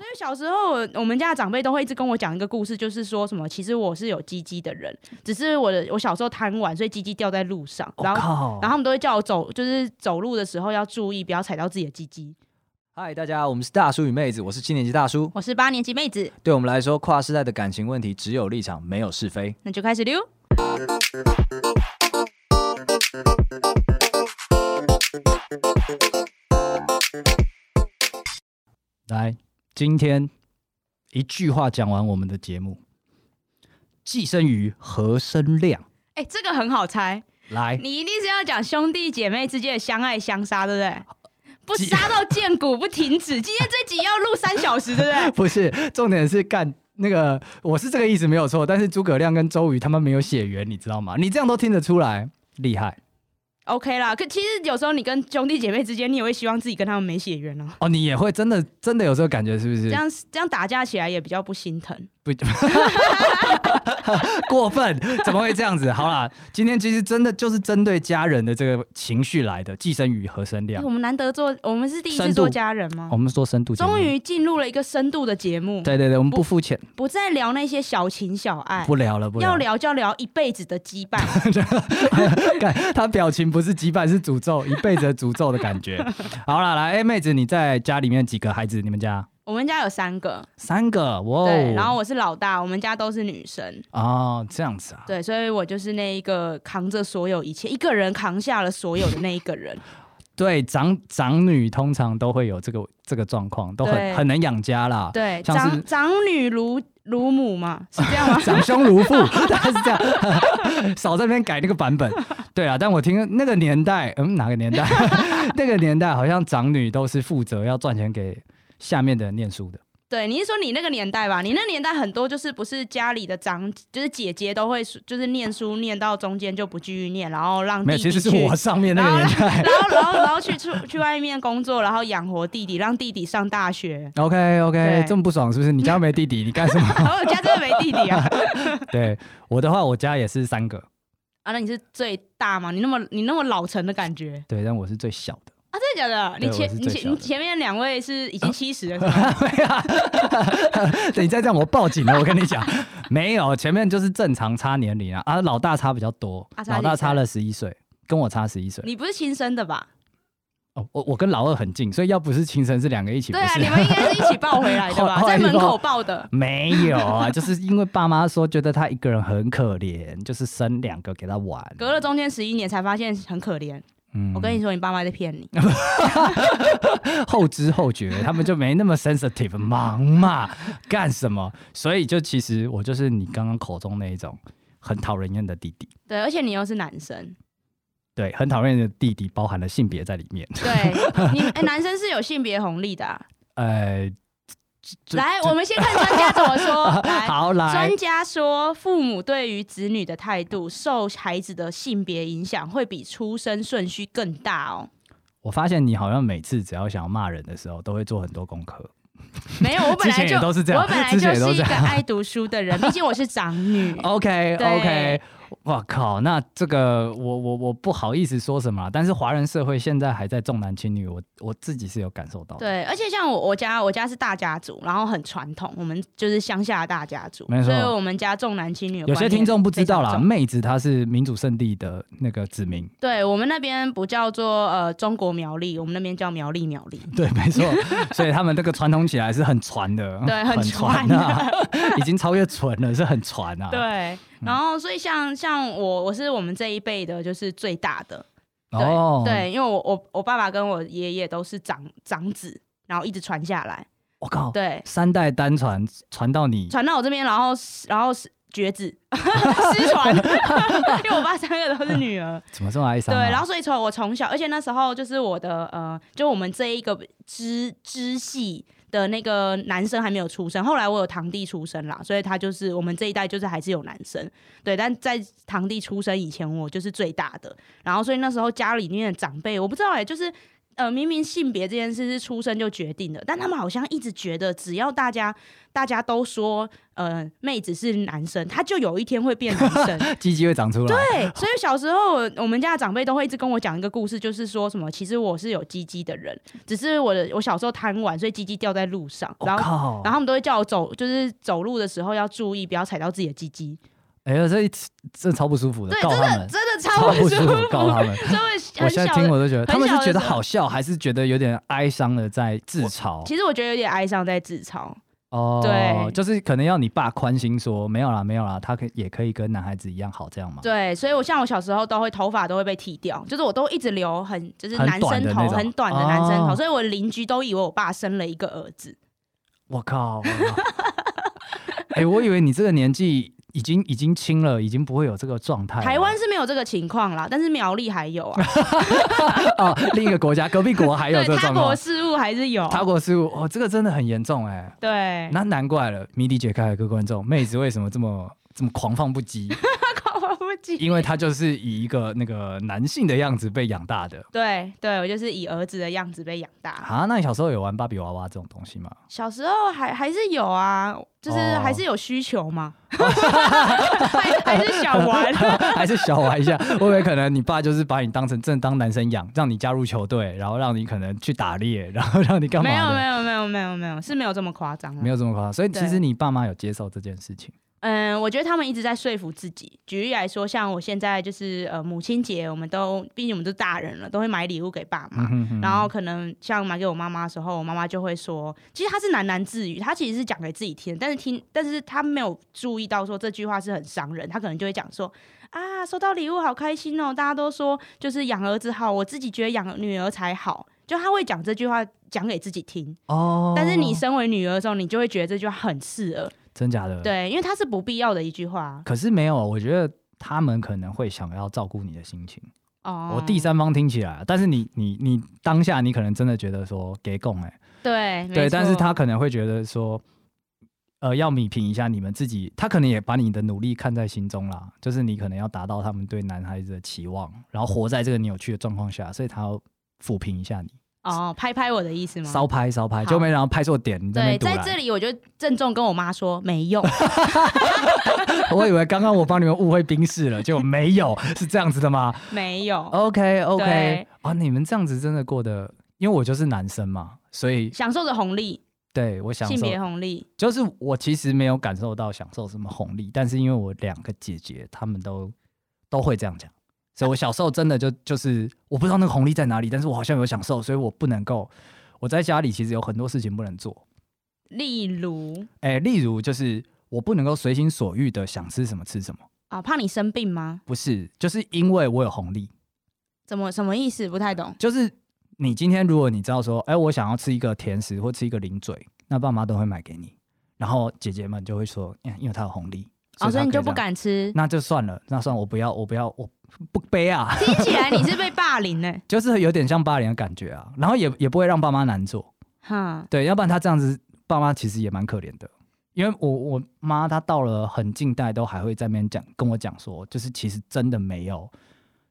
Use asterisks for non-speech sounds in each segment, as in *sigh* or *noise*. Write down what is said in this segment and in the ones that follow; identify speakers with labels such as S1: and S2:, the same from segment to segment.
S1: 所以小时候我们家的长辈都会一直跟我讲一个故事，就是说什么其实我是有鸡鸡的人，只是我的我小时候贪玩，所以鸡鸡掉在路上，然后、oh, 然后他们都会叫我走，就是走路的时候要注意，不要踩到自己的鸡鸡。
S2: 嗨，大家，我们是大叔与妹子，我是七年级大叔，
S1: 我是八年级妹子。
S2: 对我们来说，跨世代的感情问题只有立场，没有是非。
S1: 那就开始溜。
S2: 来，今天一句话讲完我们的节目。寄生于，何生亮？
S1: 哎、欸，这个很好猜。
S2: 来，
S1: 你一定是要讲兄弟姐妹之间的相爱相杀，对不对？不杀到见骨不停止。今天这集要录三小时，对不对？*laughs*
S2: 不是，重点是干那个，我是这个意思没有错。但是诸葛亮跟周瑜他们没有血缘，你知道吗？你这样都听得出来，厉害。
S1: OK 啦，可其实有时候你跟兄弟姐妹之间，你也会希望自己跟他们没血缘啊。
S2: 哦，你也会真的真的有这个感觉，是不是？
S1: 这样这样打架起来也比较不心疼。不，*laughs*
S2: 过分，怎么会这样子？好啦，今天其实真的就是针对家人的这个情绪来的。寄生瑜，何生亮？
S1: 我们难得做，我们是第一次做家人吗？
S2: 我们做深度，
S1: 终于进入了一个深度的节目。
S2: 对对对，我们不肤浅，
S1: 不再聊那些小情小爱，
S2: 不聊了，不聊，
S1: 要聊就要聊一辈子的羁绊。*laughs*
S2: 他表情不是羁绊，是诅咒，一辈子的诅咒的感觉。*laughs* 好了，来，哎，妹子，你在家里面几个孩子？你们家？
S1: 我们家有三个，
S2: 三个哇！
S1: 对，然后我是老大，我们家都是女生
S2: 哦，这样子啊。
S1: 对，所以我就是那一个扛着所有一切，一个人扛下了所有的那一个人。
S2: 对，长长女通常都会有这个这个状况，都很很能养家啦。
S1: 对，长长女如如母嘛，是这样吗？*laughs*
S2: 长兄如父，*laughs* 大概是这样。*laughs* 少在那边改那个版本。对啊，但我听那个年代，嗯，哪个年代？那个年代好像长女都是负责要赚钱给。下面的人念书的，
S1: 对，你是说你那个年代吧？你那年代很多就是不是家里的长，就是姐姐都会就是念书念到中间就不继续念，然后让弟弟去，
S2: 没有，其实是我上面那个年代，
S1: 然后然后然后，然后去出去外面工作，然后养活弟弟，让弟弟上大学。
S2: OK OK，这么不爽是不是？你家没弟弟，你干什么？*laughs*
S1: 我家真的没弟弟啊。*laughs*
S2: 对，我的话，我家也是三个
S1: 啊。那你是最大吗？你那么你那么老成的感觉？
S2: 对，但我是最小的。
S1: 啊，真的假的？你前你前你前面两位是已经七十了，是吗？*laughs*
S2: 等 *laughs* 你再这样，我报警了。我跟你讲，*laughs* 没有，前面就是正常差年龄啊。啊，老大差比较多，啊、老大差了十一岁，跟我差十一岁。
S1: 你不是亲生的吧？
S2: 哦，我我跟老二很近，所以要不是亲生，是两个一起。
S1: 对啊，你们应该是一起抱回来的吧？在门口抱的。
S2: 没有啊，就是因为爸妈说觉得他一个人很可怜，就是生两个给他玩。
S1: 隔了中间十一年才发现很可怜。嗯，我跟你说，你爸妈在骗你，*laughs*
S2: 后知后觉，他们就没那么 sensitive，忙嘛，干什么？所以就其实我就是你刚刚口中那一种很讨人厌的弟弟。
S1: 对，而且你又是男生。
S2: 对，很讨厌的弟弟，包含了性别在里面。
S1: 对，你哎，男生是有性别红利的啊。
S2: 呃。
S1: 来，我们先看专家怎么说。*laughs* 来，
S2: 好来。
S1: 专家说，父母对于子女的态度受孩子的性别影响，会比出生顺序更大哦。
S2: 我发现你好像每次只要想要骂人的时候，都会做很多功课。
S1: 没有，我本来就
S2: 都是这样，
S1: 我本来就是一个爱读书的人，毕竟我是长女。*laughs*
S2: OK OK。哇靠！那这个我我我不好意思说什么，但是华人社会现在还在重男轻女，我我自己是有感受到的。
S1: 对，而且像我我家我家是大家族，然后很传统，我们就是乡下的大家族，
S2: 没错。
S1: 所以我们家重男轻女。
S2: 有些听众不知道啦，妹子她是民主圣地的那个子民。
S1: 对，我们那边不叫做呃中国苗栗，我们那边叫苗栗苗栗。*laughs*
S2: 对，没错。所以他们这个传统起来是很传的，
S1: 对，很传
S2: 的，*laughs* 已经超越纯了，是很传啊。
S1: 对。然后，所以像像我，我是我们这一辈的，就是最大的。对、
S2: 哦、
S1: 对，因为我我我爸爸跟我爷爷都是长长子，然后一直传下来。
S2: 我靠！
S1: 对，
S2: 三代单传，传到你，
S1: 传到我这边，然后然后是绝子 *laughs* 失传，*laughs* 因为我爸三个都是女儿。
S2: 怎么这么哀伤、啊？
S1: 对，然后所以从我从小，而且那时候就是我的呃，就我们这一个支支系。的那个男生还没有出生，后来我有堂弟出生啦，所以他就是我们这一代就是还是有男生，对，但在堂弟出生以前，我就是最大的，然后所以那时候家里面的长辈，我不知道哎、欸，就是呃，明明性别这件事是出生就决定的，但他们好像一直觉得，只要大家大家都说，呃，妹子是男生，他就有一天会变男生，*laughs*
S2: 鸡鸡会长出来。
S1: 对，*laughs* 所以小时候我们家的长辈都会一直跟我讲一个故事，就是说什么，其实我是有鸡鸡的人，只是我的我小时候贪玩，所以鸡鸡掉在路上，然后、哦、然后他们都会叫我走，就是走路的时候要注意，不要踩到自己的鸡鸡。
S2: 哎呀，这一次真的超不舒服的，
S1: 对，
S2: 告他们，
S1: 真的真的 *laughs* 超不舒服，
S2: 服告他们。*laughs* 我现在听我都觉得，他们是觉得好笑，还是觉得有点哀伤的在自嘲？
S1: 其实我觉得有点哀伤在自嘲。
S2: 哦，
S1: 对，
S2: 就是可能要你爸宽心说没有啦，没有啦，他可也可以跟男孩子一样好这样嘛？
S1: 对，所以我像我小时候都会头发都会被剃掉，就是我都一直留很就是男生头很短的男生头，哦、所以我邻居都以为我爸生了一个儿子。
S2: 我靠！*laughs* 哎、欸，我以为你这个年纪。已经已经清了，已经不会有这个状态。
S1: 台湾是没有这个情况啦，但是苗栗还有啊。*laughs*
S2: 哦，另一个国家，隔壁国还有这个状况。*laughs* 他
S1: 国事务还是有。
S2: 他国事务，哦，这个真的很严重哎、欸。
S1: 对。
S2: 那难怪了，谜底解开了，各位观众，妹子为什么这么这么狂放不羁？*laughs* 因为他就是以一个那个男性的样子被养大的。
S1: 对对，我就是以儿子的样子被养大。
S2: 啊，那你小时候有玩芭比娃娃这种东西吗？
S1: 小时候还还是有啊，就是还是有需求嘛。*laughs*
S2: 哦、
S1: 还 *laughs* 还是小玩，
S2: 还是小玩一下。会不会可能你爸就是把你当成正当男生养，让你加入球队，然后让你可能去打猎，然后让你干嘛？没
S1: 有没有没有没有没有，是没有这么夸张。
S2: 没有这么夸张，所以其实你爸妈有接受这件事情。
S1: 嗯，我觉得他们一直在说服自己。举例来说，像我现在就是呃母亲节，我们都毕竟我们都大人了，都会买礼物给爸妈。然后可能像买给我妈妈的时候，我妈妈就会说，其实她是喃喃自语，她其实是讲给自己听，但是听，但是她没有注意到说这句话是很伤人。她可能就会讲说啊，收到礼物好开心哦，大家都说就是养儿子好，我自己觉得养女儿才好。就他会讲这句话讲给自己听哦。但是你身为女儿的时候，你就会觉得这句话很刺耳。
S2: 真假的？
S1: 对，因为他是不必要的一句话。
S2: 可是没有，我觉得他们可能会想要照顾你的心情。哦，我第三方听起来，但是你你你当下你可能真的觉得说给供哎，
S1: 对
S2: 对，但是他可能会觉得说，呃，要米平一下你们自己，他可能也把你的努力看在心中啦，就是你可能要达到他们对男孩子的期望，然后活在这个扭曲的状况下，所以他要抚平一下你。
S1: 哦，拍拍我的意思吗？
S2: 烧拍烧拍，就没想到拍错点。
S1: 对，在这里我就郑重跟我妈说没用。*laughs*
S2: 我以为刚刚我帮你们误会冰室了，结果没有，是这样子的吗？
S1: 没有。
S2: OK OK，啊，你们这样子真的过得，因为我就是男生嘛，所以
S1: 享受着红利。
S2: 对，我享受
S1: 性别红利，
S2: 就是我其实没有感受到享受什么红利，但是因为我两个姐姐，她们都都会这样讲。所以我小时候真的就就是我不知道那个红利在哪里，但是我好像有享受，所以我不能够。我在家里其实有很多事情不能做，
S1: 例如，
S2: 哎、欸，例如就是我不能够随心所欲的想吃什么吃什么
S1: 啊，怕你生病吗？
S2: 不是，就是因为我有红利。
S1: 怎么什么意思？不太懂。
S2: 就是你今天如果你知道说，哎、欸，我想要吃一个甜食或吃一个零嘴，那爸妈都会买给你，然后姐姐们就会说，因为他有红利。
S1: 哦，所以你就不敢吃？
S2: 那就算了，那算了，我不要，我不要，我不悲啊！
S1: 听起来你是被霸凌呢？*laughs*
S2: 就是有点像霸凌的感觉啊，然后也也不会让爸妈难做，哈，对，要不然他这样子，爸妈其实也蛮可怜的，因为我我妈她到了很近代都还会在那边讲，跟我讲说，就是其实真的没有。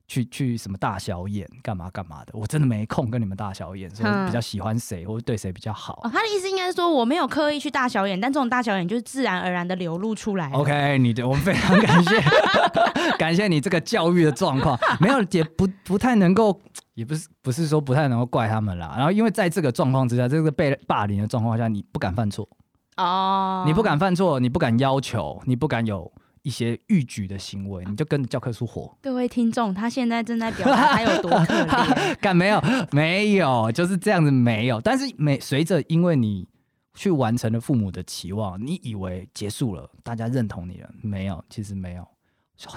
S2: 去去什么大小眼干嘛干嘛的，我真的没空跟你们大小眼，所以比较喜欢谁或者对谁比较好。
S1: 哦，他的意思应该是说我没有刻意去大小眼，但这种大小眼就是自然而然的流露出来。
S2: OK，你的我们非常感谢，*laughs* 感谢你这个教育的状况，没有也不不太能够，也不是不是说不太能够怪他们啦。然后因为在这个状况之下，这个被霸凌的状况下，你不敢犯错哦，你不敢犯错，你不敢要求，你不敢有。一些逾矩的行为，你就跟着教科书活。
S1: 各位听众，他现在正在表达他有多可怜。
S2: 敢没有没有，就是这样子没有。但是每随着，因为你去完成了父母的期望，你以为结束了，大家认同你了，没有，其实没有。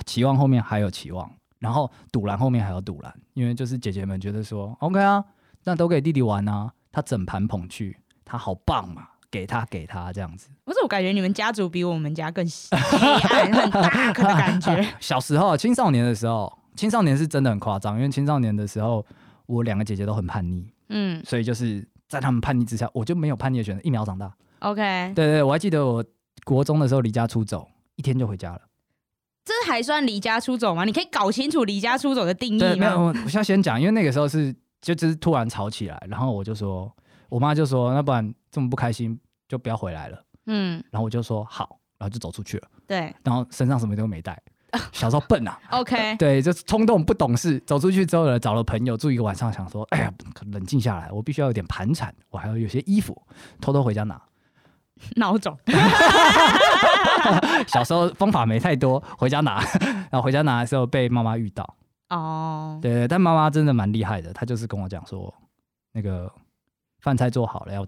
S2: 期望后面还有期望，然后赌烂后面还有赌烂，因为就是姐姐们觉得说，OK 啊，那都给弟弟玩啊，他整盘捧去，他好棒嘛。给他给他这样子，
S1: 不是，我感觉你们家族比我们家更黑暗 *laughs* 很大的感觉。*laughs*
S2: 小时候青少年的时候，青少年是真的很夸张，因为青少年的时候，我两个姐姐都很叛逆，嗯，所以就是在他们叛逆之下，我就没有叛逆的选择，一秒长大。OK，对，对对，我还记得我国中的时候离家出走，一天就回家了。
S1: 这还算离家出走吗？你可以搞清楚离家出走的定义吗？
S2: 对，没有，我要先讲，因为那个时候是就只是突然吵起来，然后我就说，我妈就说，那不然这么不开心就不要回来了。嗯，然后我就说好，然后就走出去了。
S1: 对，
S2: 然后身上什么都没带。小时候笨啊，*laughs*
S1: OK，*laughs*
S2: 对，就是冲动不懂事。走出去之后呢，找了朋友住一个晚上，想说，哎呀，冷静下来，我必须要有点盘缠，我还要有些衣服，偷偷回家拿。*laughs*
S1: 孬种，
S2: 小时候方法没太多，回家拿，然后回家拿的时候被妈妈遇到。
S1: 哦，
S2: 对对，但妈妈真的蛮厉害的，她就是跟我讲说，那个饭菜做好了，要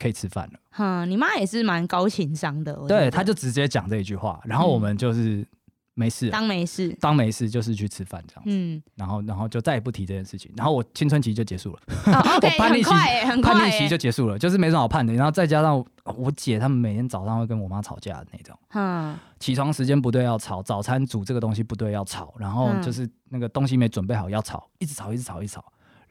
S2: 可以吃饭了。
S1: 哼，你妈也是蛮高情商的。
S2: 对，她就直接讲这一句话，然后我们就是。嗯。没事，
S1: 当没事，
S2: 当没事就是去吃饭这样子，嗯，然后然后就再也不提这件事情，然后我青春期就结束了，
S1: 哦、*laughs* okay, 我叛逆期很快，
S2: 叛逆期就结束了，就是没什么好叛的，然后再加上我姐他们每天早上会跟我妈吵架的那种，嗯，起床时间不对要吵，早餐煮这个东西不对要吵，然后就是那个东西没准备好要吵，一直吵一直吵一直吵，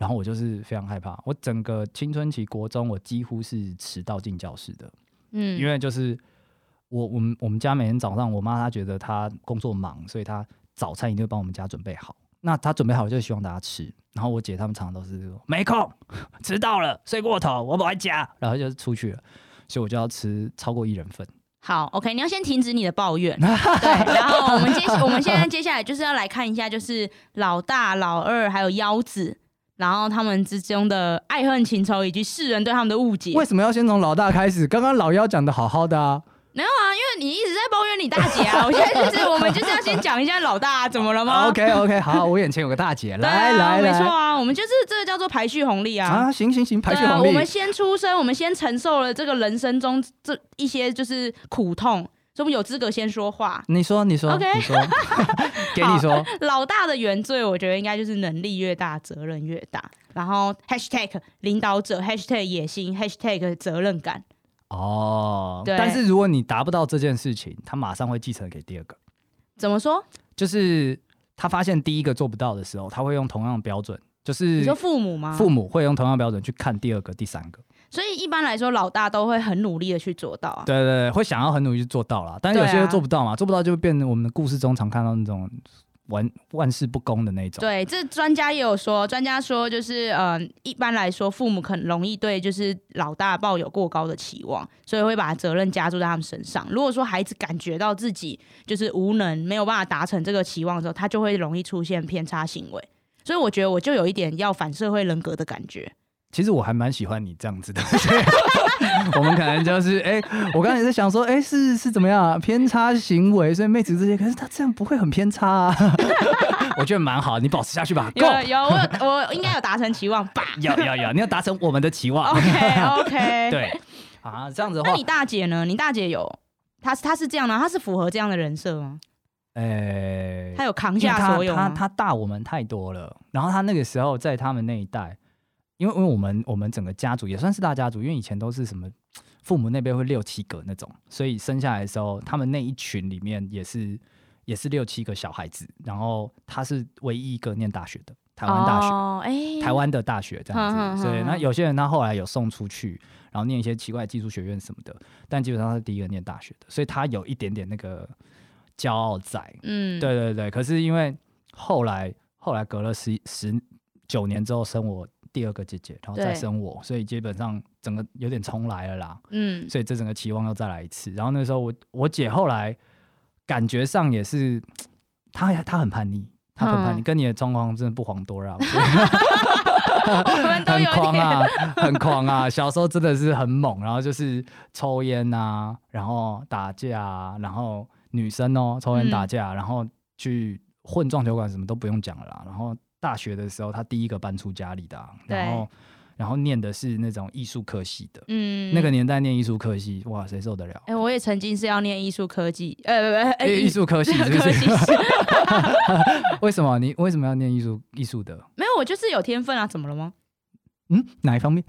S2: 然后我就是非常害怕，我整个青春期国中我几乎是迟到进教室的，嗯，因为就是。我我们我们家每天早上，我妈她觉得她工作忙，所以她早餐一定会帮我们家准备好。那她准备好就希望大家吃。然后我姐他们常常都是说没空，*laughs* 迟到了，睡过头，我不回家，然后就出去了。所以我就要吃超过一人份。
S1: 好，OK，你要先停止你的抱怨。*laughs* 对，然后我们接我们现在接下来就是要来看一下，就是老大、老二还有腰子，然后他们之中的爱恨情仇以及世人对他们的误解。
S2: 为什么要先从老大开始？刚刚老幺讲的好好的啊。
S1: 没有啊，因为你一直在抱怨你大姐啊！*laughs* 我现在就是，我们就是要先讲一下老大、啊、怎么了吗
S2: ？OK OK，好，我眼前有个大姐，来来、啊、
S1: 来，没错啊，我们就是这个叫做排序红利啊！
S2: 啊，行行行，排序红利、啊。
S1: 我们先出生，我们先承受了这个人生中这一些就是苦痛，所以我们有资格先说话。
S2: 你说，你说，OK，你说，*laughs* *laughs* 给你说。
S1: 老大的原罪，我觉得应该就是能力越大，责任越大。然后 Hashtag 领导者，Hashtag 野心，Hashtag 责任感。
S2: 哦，对，但是如果你达不到这件事情，他马上会继承给第二个。
S1: 怎么说？
S2: 就是他发现第一个做不到的时候，他会用同样的标准，就是
S1: 你说父母吗？
S2: 父母会用同样的标准去看第二个、第三个。
S1: 所以一般来说，老大都会很努力的去做到啊。
S2: 对对对，会想要很努力去做到啦，但是有些人做不到嘛，做不到就会变成我们的故事中常看到那种。万万事不公的那种。
S1: 对，这专家也有说，专家说就是，嗯、呃，一般来说，父母很容易对就是老大抱有过高的期望，所以会把责任加注在他们身上。如果说孩子感觉到自己就是无能，没有办法达成这个期望的时候，他就会容易出现偏差行为。所以我觉得我就有一点要反社会人格的感觉。
S2: 其实我还蛮喜欢你这样子的，*laughs* 我们可能就是哎、欸，我刚才在想说，哎、欸，是是怎么样啊？偏差行为，所以妹子这些，可是他这样不会很偏差啊？*laughs* 我觉得蛮好，你保持下去吧。
S1: 有有，我有我应该有达成期望吧？
S2: 有有有，你要达成我们的期望。
S1: OK OK，*laughs*
S2: 对啊，这样子的话，
S1: 那你大姐呢？你大姐有，她她是这样的，她是符合这样的人设吗？
S2: 哎、欸，
S1: 她有扛下所有吗？
S2: 她她大我们太多了，然后她那个时候在他们那一代。因为因为我们我们整个家族也算是大家族，因为以前都是什么父母那边会六七个那种，所以生下来的时候，他们那一群里面也是也是六七个小孩子，然后他是唯一一个念大学的台湾大学，哦欸、台湾的大学这样子，所以那有些人他后来有送出去，然后念一些奇怪的技术学院什么的，但基本上他是第一个念大学的，所以他有一点点那个骄傲在，嗯，对对对，可是因为后来后来隔了十十九年之后生我。第二个姐姐，然后再生我，所以基本上整个有点重来了啦。嗯，所以这整个期望又再来一次。然后那时候我我姐后来感觉上也是，她她很叛逆，她很叛逆，嗯、跟你的状况真的不遑多让。*laughs* 很狂啊，很狂啊！小时候真的是很猛，然后就是抽烟啊，然后打架啊，然后女生哦抽烟打架，嗯、然后去混撞球馆，什么都不用讲了啦，然后。大学的时候，他第一个搬出家里的、啊，然后，然后念的是那种艺术科系的，嗯，那个年代念艺术科系，哇，谁受得了？
S1: 哎、欸，我也曾经是要念艺术科技，呃，不不，
S2: 艺术科系 *laughs* 是不是，科系是 *laughs* 为什么你为什么要念艺术艺术的？
S1: 没有，我就是有天分啊，怎么了吗？
S2: 嗯，哪一方面？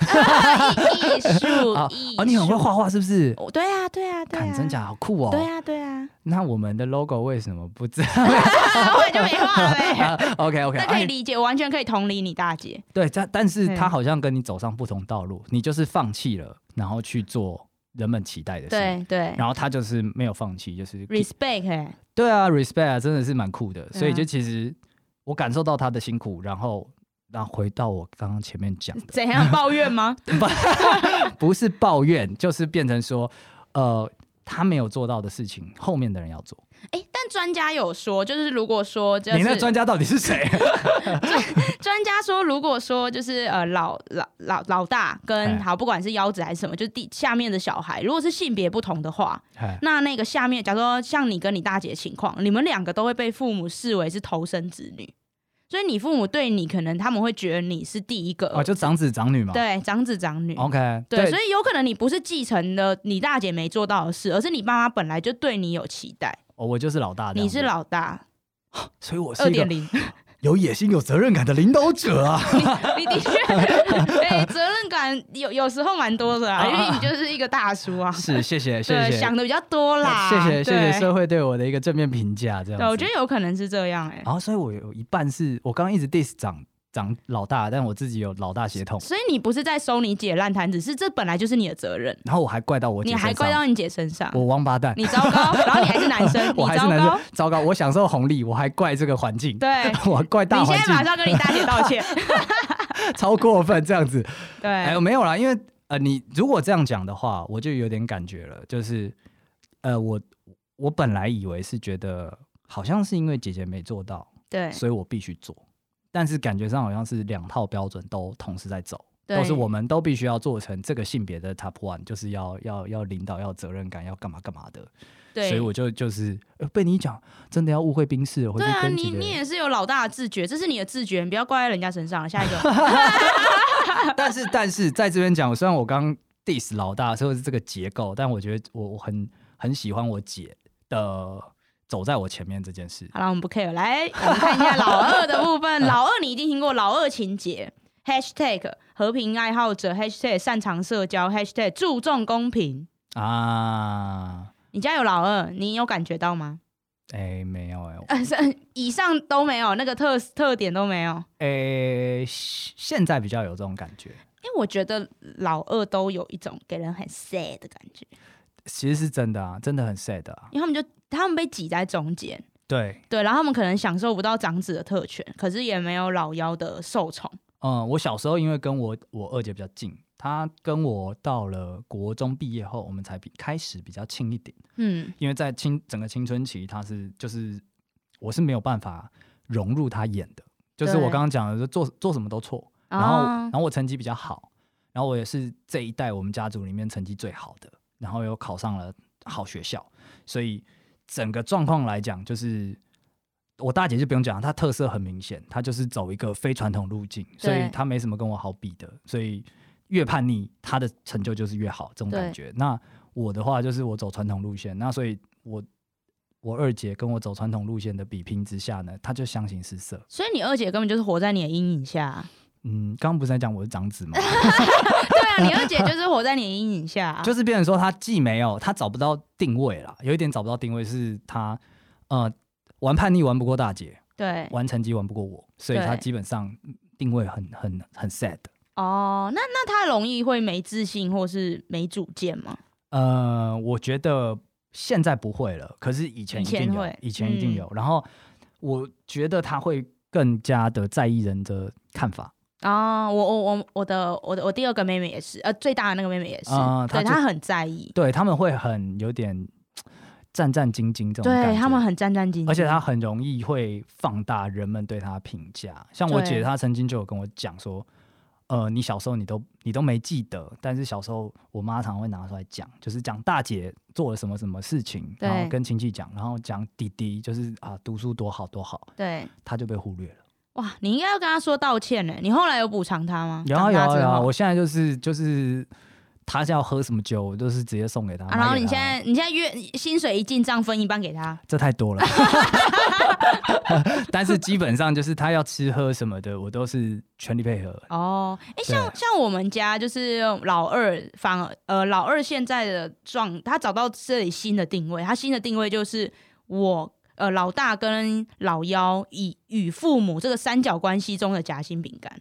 S1: 艺术 *laughs*
S2: 哦，哦，你很会画画是不是？
S1: 对啊，对啊，对啊，
S2: 真假好酷哦！
S1: 对啊，对啊。
S2: 那我们的 logo 为什么不知道？*laughs*
S1: 我就没画了呗。*laughs*
S2: OK OK，
S1: 那可以理解，完全可以同理你大姐。
S2: 对，但但是他好像跟你走上不同道路，你就是放弃了，然后去做人们期待的事。
S1: 对对。
S2: 然后他就是没有放弃，就是
S1: respect。对
S2: 啊，respect 真的是蛮酷的。所以就其实我感受到他的辛苦，然后。然后回到我刚刚前面讲的，
S1: 怎样抱怨吗？*laughs*
S2: 不是抱怨，就是变成说，呃，他没有做到的事情，后面的人要做。
S1: 哎、欸，但专家有说，就是如果说、就是，
S2: 你那专家到底是谁？*laughs*
S1: 专家说，如果说就是呃老老老老大跟好，不管是腰子还是什么，就是地下面的小孩，如果是性别不同的话，那那个下面，假如说像你跟你大姐情况，你们两个都会被父母视为是头生子女。所以你父母对你可能他们会觉得你是第一个
S2: 哦，就长子长女嘛。
S1: 对，长子长女。
S2: OK，
S1: 对，对，所以有可能你不是继承了你大姐没做到的事，而是你爸妈本来就对你有期待。
S2: 哦，我就是老大，
S1: 你是老大，*laughs*
S2: 所以我是二点零。有野心、有责任感的领导者啊！*laughs*
S1: 你，你的确，*laughs* 哎、欸，责任感有有时候蛮多的啊，因为你就是一个大叔啊。*laughs*
S2: 是，谢谢，谢谢，
S1: 想的比较多啦。
S2: 谢谢，谢谢社会对我的一个正面评价，这样。
S1: 对，我觉得有可能是这样、欸，哎。
S2: 然后，所以我有一半是我刚刚一直 diss 长。长老大，但我自己有老大血统，
S1: 所以你不是在收你姐烂摊子，是这本来就是你的责任。
S2: 然后我还怪到我姐，你还
S1: 怪到你姐身上，
S2: 我王八蛋，
S1: 你糟糕。然后你还是男生，*laughs*
S2: 我还是男生，糟糕。我享受红利，我还怪这个环境，
S1: 对，*laughs*
S2: 我怪大环境。
S1: 你现在马上跟你大姐道歉，*laughs*
S2: 超过分这样子。
S1: 对，
S2: 哎，没有啦，因为呃，你如果这样讲的话，我就有点感觉了，就是呃，我我本来以为是觉得好像是因为姐姐没做到，
S1: 对，
S2: 所以我必须做。但是感觉上好像是两套标准都同时在走，都是我们都必须要做成这个性别的 top one，就是要要要领导，要责任感，要干嘛干嘛的。对，所以我就就是被你讲，真的要误会兵士。
S1: 对啊，你你也是有老大的自觉，这是你的自觉，你不要怪在人家身上。下一个 *laughs* *laughs*
S2: 但是但是在这边讲，虽然我刚 diss 老大所以是这个结构，但我觉得我我很很喜欢我姐的。走在我前面这件事。
S1: 好了，我们不 care。来，我们看一下老二的部分。*laughs* 老二，你一定听过老二情节。#hashtag 和平爱好者 #hashtag 擅长社交 #hashtag 注重公平啊。你家有老二，你有感觉到吗？
S2: 哎、欸，没有哎、
S1: 欸呃。以上都没有，那个特特点都没有。
S2: 哎、欸，现在比较有这种感觉。
S1: 因为我觉得老二都有一种给人很 sad 的感觉。
S2: 其实是真的啊，真的很 sad 啊。
S1: 因为他们就他们被挤在中间，
S2: 对
S1: 对，然后他们可能享受不到长子的特权，可是也没有老幺的受宠。
S2: 嗯，我小时候因为跟我我二姐比较近，她跟我到了国中毕业后，我们才比开始比较亲一点。嗯，因为在青整个青春期，她是就是我是没有办法融入她演的，就是我刚刚讲的，就做做什么都错。然后、啊、然后我成绩比较好，然后我也是这一代我们家族里面成绩最好的。然后又考上了好学校，所以整个状况来讲，就是我大姐就不用讲，她特色很明显，她就是走一个非传统路径，所以她没什么跟我好比的。所以越叛逆，她的成就就是越好，这种感觉。那我的话就是我走传统路线，那所以我我二姐跟我走传统路线的比拼之下呢，她就相形失色。
S1: 所以你二姐根本就是活在你的阴影下。
S2: 嗯，刚刚不是在讲我是长子吗？*laughs*
S1: 对啊，你二姐就是活在你阴影下，啊，
S2: 就是变成说她既没有，她找不到定位了，有一点找不到定位，是她呃玩叛逆玩不过大姐，
S1: 对，
S2: 玩成绩玩不过我，所以她基本上定位很很很 sad。
S1: 哦，那那她容易会没自信或是没主见吗？
S2: 呃，我觉得现在不会了，可是以前一定有，以前会，以前一定有。嗯、然后我觉得她会更加的在意人的看法。
S1: 啊、哦，我我我我的我的我第二个妹妹也是，呃，最大的那个妹妹也是，呃、对她很在意，
S2: 对他们会很有点战战兢兢这种，
S1: 对他们很战战兢兢，
S2: 而且她很容易会放大人们对她的评价。像我姐，她曾经就有跟我讲说，呃，你小时候你都你都没记得，但是小时候我妈常会拿出来讲，就是讲大姐做了什么什么事情，然后跟亲戚讲，然后讲弟弟就是啊读书多好多好，
S1: 对，
S2: 她就被忽略了。
S1: 哇，你应该要跟他说道歉呢。你后来有补偿他吗？
S2: 有啊有啊有啊！我现在就是就是，他要喝什么酒，我都是直接送给他。
S1: 啊、然后你现在你现在月薪水一进账分一半给他，*laughs*
S2: 这太多了。*laughs* 但是基本上就是他要吃喝什么的，我都是全力配合。
S1: 哦，哎、欸，像像我们家就是老二，反而呃老二现在的状，他找到这里新的定位，他新的定位就是我。呃，老大跟老幺以与父母这个三角关系中的夹心饼干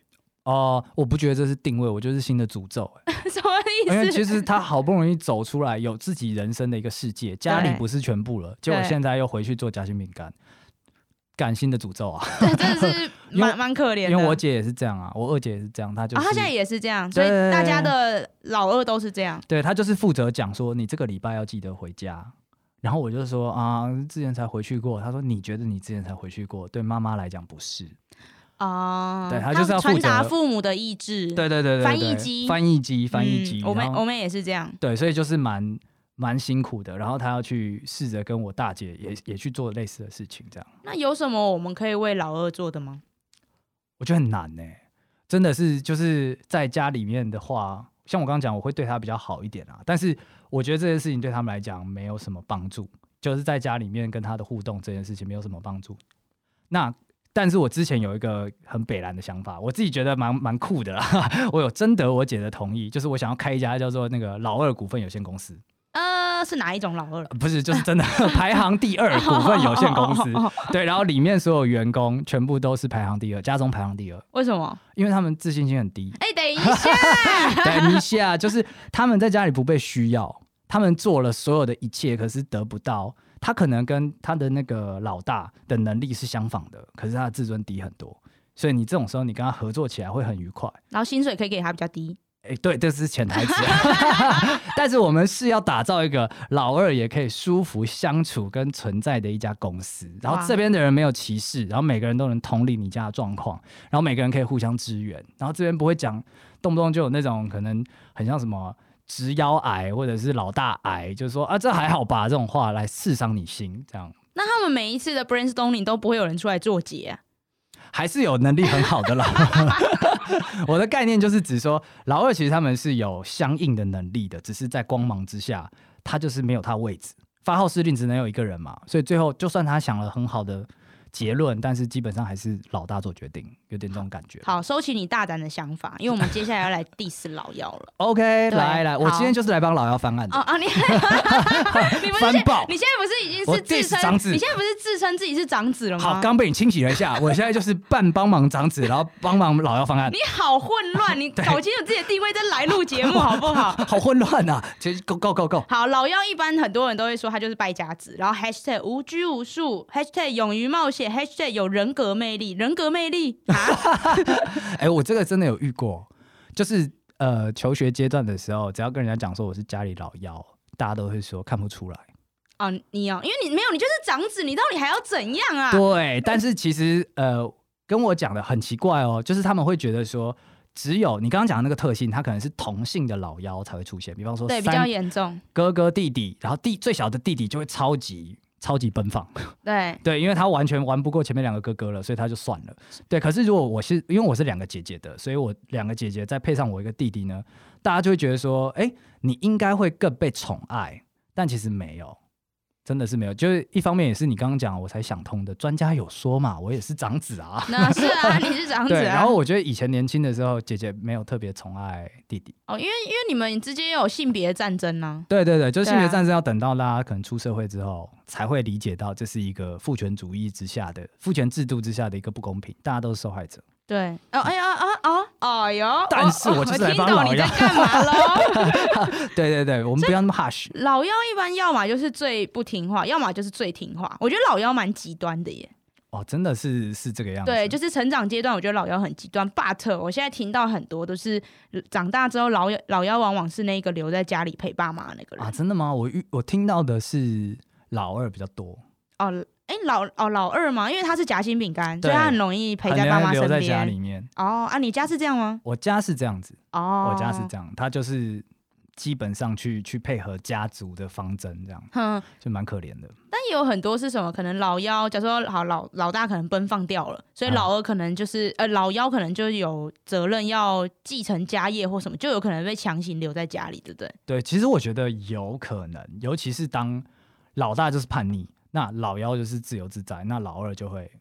S2: 哦、呃，我不觉得这是定位，我就是新的诅咒。*laughs*
S1: 什么意思？
S2: 因为其实他好不容易走出来，有自己人生的一个世界，家里不是全部了，结果现在又回去做夹心饼干，感性的诅咒啊！
S1: 对，真的是 *laughs* 蛮蛮可怜的。
S2: 因为我姐也是这样啊，我二姐也是这样，她就啊，
S1: 她现在也是这样，所以大家的老二都是这样。
S2: 对，她就是负责讲说，你这个礼拜要记得回家。然后我就说啊，之前才回去过。他说，你觉得你之前才回去过？对妈妈来讲不是
S1: 啊，
S2: 对，他就是要
S1: 传达父母的意志。
S2: 对对对对，
S1: 翻译机，
S2: 翻译机，翻译机。
S1: 我们我们也是这样。
S2: 对，所以就是蛮。蛮辛苦的，然后他要去试着跟我大姐也也去做类似的事情，这样。
S1: 那有什么我们可以为老二做的吗？
S2: 我觉得很难呢、欸，真的是就是在家里面的话，像我刚刚讲，我会对他比较好一点啊。但是我觉得这件事情对他们来讲没有什么帮助，就是在家里面跟他的互动这件事情没有什么帮助。那但是我之前有一个很北然的想法，我自己觉得蛮蛮酷的啦。*laughs* 我有征得我姐的同意，就是我想要开一家叫做那个老二股份有限公司。
S1: 呃，是哪一种老二？
S2: 不是，就是真的 *laughs* 排行第二 *laughs* 股份有限公司。对，然后里面所有员工全部都是排行第二，家中排行第二。
S1: 为什么？
S2: 因为他们自信心很低。
S1: 哎、欸，等一下，*laughs*
S2: 等一下，就是他们在家里不被需要，他们做了所有的一切，可是得不到。他可能跟他的那个老大的能力是相仿的，可是他的自尊低很多，所以你这种时候你跟他合作起来会很愉快，
S1: 然后薪水可以给他比较低。
S2: 哎、欸，对，这是潜台词。*laughs* *laughs* 但是我们是要打造一个老二也可以舒服相处跟存在的一家公司，然后这边的人没有歧视，然后每个人都能同理你家的状况，然后每个人可以互相支援，然后这边不会讲动不动就有那种可能很像什么直腰癌或者是老大癌，就是说啊这还好吧这种话来刺伤你心，这样。
S1: 那他们每一次的 brainstorming 都不会有人出来作结啊？
S2: 还是有能力很好的老二，*laughs* *laughs* 我的概念就是指说，老二其实他们是有相应的能力的，只是在光芒之下，他就是没有他位置。发号施令只能有一个人嘛，所以最后就算他想了很好的。结论，但是基本上还是老大做决定，有点这种感觉。
S1: 好，收起你大胆的想法，因为我们接下来要来 diss 老妖了。*laughs*
S2: OK，来来，我今天就是来帮老妖翻案的。
S1: 哦啊，你 *laughs* 你 *laughs* 翻爆？你现在不是已经是自称？你现在不是自称自己是长子了吗？
S2: 好，刚被你清洗了一下，我现在就是半帮忙长子，然后帮忙老妖翻案。
S1: 你好混乱，你搞清楚自己的定位再来录节目好不好？
S2: 好混乱啊！其实 go go go go。
S1: 好，老妖一般很多人都会说他就是败家子，然后 hashtag 无拘无束，hashtag 勇于冒险。hashtag 有人格魅力，人格魅力啊！*laughs*
S2: 哎、欸，我这个真的有遇过，就是呃，求学阶段的时候，只要跟人家讲说我是家里老幺，大家都会说看不出来。
S1: 哦，你哦，因为你没有，你就是长子，你到底还要怎样啊？
S2: 对，但是其实呃，跟我讲的很奇怪哦，就是他们会觉得说，只有你刚刚讲的那个特性，他可能是同性的老幺才会出现，比方说
S1: 对，比较严重，
S2: 哥哥弟弟，然后弟最小的弟弟就会超级。超级奔放，*laughs*
S1: 对
S2: 对，因为他完全玩不过前面两个哥哥了，所以他就算了。对，可是如果我是因为我是两个姐姐的，所以我两个姐姐再配上我一个弟弟呢，大家就会觉得说，哎，你应该会更被宠爱，但其实没有。真的是没有，就是一方面也是你刚刚讲，我才想通的。专家有说嘛，我也是长子啊。
S1: 那是啊，你是长子啊。
S2: 对，然后我觉得以前年轻的时候，姐姐没有特别宠爱弟弟。
S1: 哦，因为因为你们之间有性别战争呢、啊。
S2: 对对对，就是性别战争要等到大家可能出社会之后，啊、才会理解到这是一个父权主义之下的父权制度之下的一个不公平，大家都是受害者。
S1: 对，哦，哎呀，啊啊，哎呦！
S2: 但是我就是来帮老妖。
S1: 你在干嘛喽？*laughs*
S2: 对对对，我们不要那么 hush。
S1: 老妖一般要么就是最不听话，要么就是最听话。我觉得老妖蛮极端的耶。
S2: 哦，真的是是这个样子。
S1: 对，就是成长阶段，我觉得老妖很极端。But 我现在听到很多都是长大之后，老幺老妖往往是那个留在家里陪爸妈那个人
S2: 啊。真的吗？我遇我听到的是老二比较多。
S1: 哦。哎，老哦老二嘛，因为他是夹心饼干，所以他很容易陪在爸妈身边。留在家里面。哦啊，你家是这样吗？
S2: 我家是这样子。
S1: 哦，
S2: 我家是这样，他就是基本上去去配合家族的方针，这样，哼，就蛮可怜的。
S1: 但也有很多是什么？可能老幺，假如说好老老大可能奔放掉了，所以老二可能就是、嗯、呃老幺可能就有责任要继承家业或什么，就有可能被强行留在家里，对不对？
S2: 对，其实我觉得有可能，尤其是当老大就是叛逆。那老幺就是自由自在，那老二就会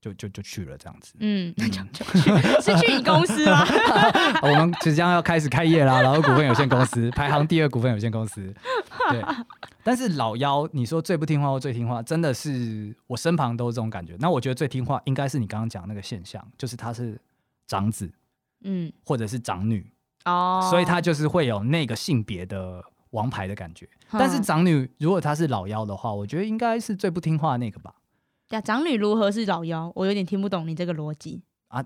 S2: 就就就去了这样子。
S1: 嗯，那就就去是去你公司吗？*laughs*
S2: 我们即将要开始开业啦，老二股份有限公司排行第二股份有限公司。对，*laughs* 但是老幺，你说最不听话或最听话，真的是我身旁都是这种感觉。那我觉得最听话应该是你刚刚讲那个现象，就是他是长子，嗯，或者是长女哦，所以他就是会有那个性别的。王牌的感觉，但是长女如果她是老幺的话，我觉得应该是最不听话的那个吧，
S1: 对啊，长女如何是老幺？我有点听不懂你这个逻辑
S2: 啊。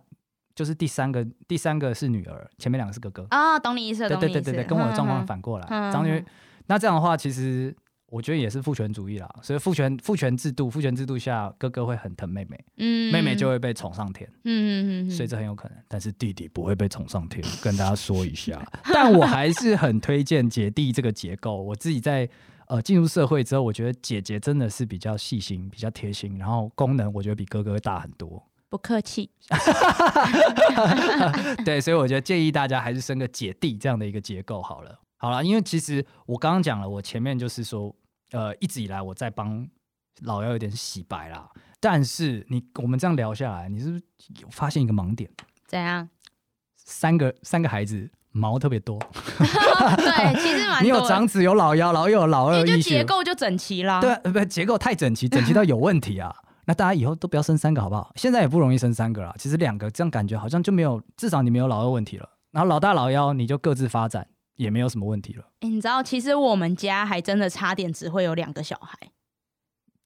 S2: 就是第三个，第三个是女儿，前面两个是哥哥
S1: 啊。懂你意思，
S2: 对对对对对，跟我的状况反过来。长女，那这样的话，其实我觉得也是父权主义啦。所以父权父权制度，父权制度下，哥哥会很疼妹妹，嗯，妹妹就会被宠上天，嗯嗯嗯，所以这很有可能。但是弟弟不会被宠上天，跟大家说一下。*laughs* 但我还是很推荐姐弟这个结构。我自己在呃进入社会之后，我觉得姐姐真的是比较细心、比较贴心，然后功能我觉得比哥哥大很多。*laughs*
S1: 不客气，*laughs*
S2: 对，所以我觉得建议大家还是生个姐弟这样的一个结构好了。好了，因为其实我刚刚讲了，我前面就是说，呃，一直以来我在帮老幺有点洗白啦。但是你我们这样聊下来，你是不是有发现一个盲点？
S1: 怎样？
S2: 三个三个孩子毛特别多。*laughs* *laughs*
S1: 对，其实蛮。
S2: 你有长子，有老幺，然后又有老二，
S1: 就结构就整齐啦。
S2: 对，不，结构太整齐，整齐到有问题啊。*laughs* 那大家以后都不要生三个好不好？现在也不容易生三个了，其实两个这样感觉好像就没有，至少你没有老二问题了。然后老大老幺你就各自发展，也没有什么问题了。
S1: 欸，你知道，其实我们家还真的差点只会有两个小孩。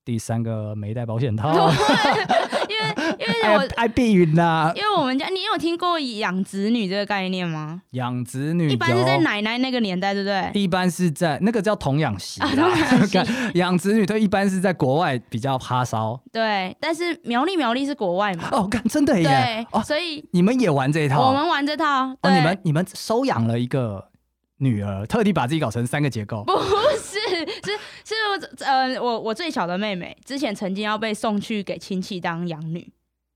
S2: 第三个没带保险套，*laughs*
S1: 因为因为 *laughs* 我
S2: 爱避孕呐。
S1: 因为我们家，你有听过养子女这个概念吗？
S2: 养子女
S1: 一般是在奶奶那个年代，对不对？
S2: 一般是在那个叫童养媳，*laughs* 养子女，对一般是在国外比较发烧。
S1: 对，但是苗栗苗栗是国外嘛？
S2: 哦，干真的耶！
S1: 对，所以
S2: 你们也玩这一套？
S1: 我们玩这套。
S2: 哦，你们你们收养了一个女儿，特地把自己搞成三个结构？
S1: 不是，是。是呃，我我最小的妹妹之前曾经要被送去给亲戚当养女，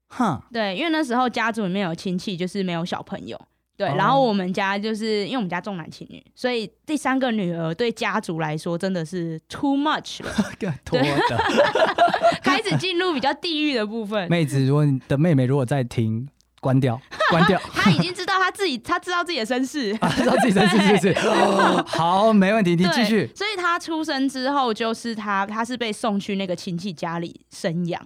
S1: 哼，对，因为那时候家族里面有亲戚就是没有小朋友，对，哦、然后我们家就是因为我们家重男轻女，所以第三个女儿对家族来说真的是 too much 了，*laughs*
S2: 多的，*laughs*
S1: 开始进入比较地狱的部分。
S2: 妹子，如果你的妹妹如果在听。关掉，*laughs* 关掉。*laughs*
S1: 他已经知道他自己，他知道自己的身世，*laughs*
S2: 啊、知道自己身世是不是？哦、好，没问题，你继续。
S1: 所以他出生之后，就是他，他是被送去那个亲戚家里生养。